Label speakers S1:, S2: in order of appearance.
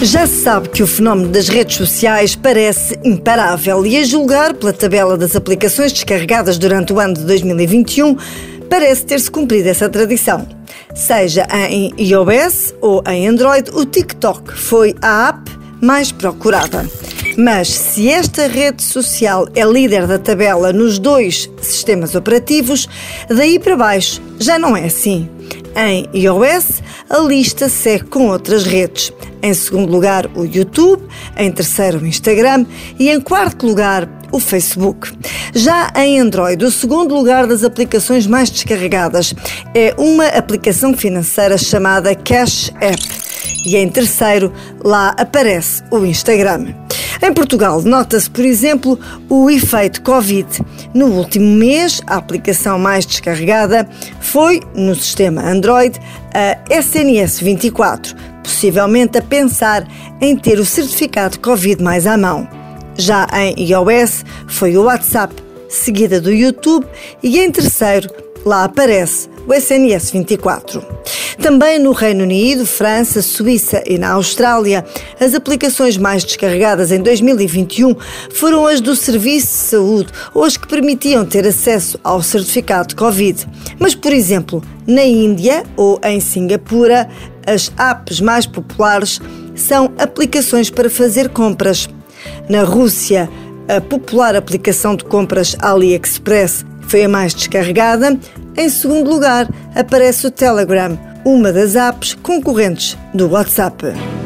S1: Já se sabe que o fenómeno das redes sociais parece imparável e, a julgar pela tabela das aplicações descarregadas durante o ano de 2021, parece ter-se cumprido essa tradição. Seja em iOS ou em Android, o TikTok foi a app mais procurada. Mas se esta rede social é líder da tabela nos dois sistemas operativos, daí para baixo já não é assim. Em iOS, a lista segue com outras redes. Em segundo lugar, o YouTube, em terceiro, o Instagram e em quarto lugar, o Facebook. Já em Android, o segundo lugar das aplicações mais descarregadas é uma aplicação financeira chamada Cash App. E em terceiro, lá aparece o Instagram. Em Portugal, nota-se, por exemplo, o efeito Covid. No último mês, a aplicação mais descarregada foi, no sistema Android, a SNS 24, possivelmente a pensar em ter o certificado Covid mais à mão. Já em iOS, foi o WhatsApp, seguida do YouTube, e em terceiro, lá aparece o SNS 24. Também no Reino Unido, França, Suíça e na Austrália, as aplicações mais descarregadas em 2021 foram as do Serviço de Saúde ou as que permitiam ter acesso ao certificado Covid. Mas, por exemplo, na Índia ou em Singapura, as apps mais populares são aplicações para fazer compras. Na Rússia, a popular aplicação de compras AliExpress foi a mais descarregada. Em segundo lugar, aparece o Telegram, uma das apps concorrentes do WhatsApp.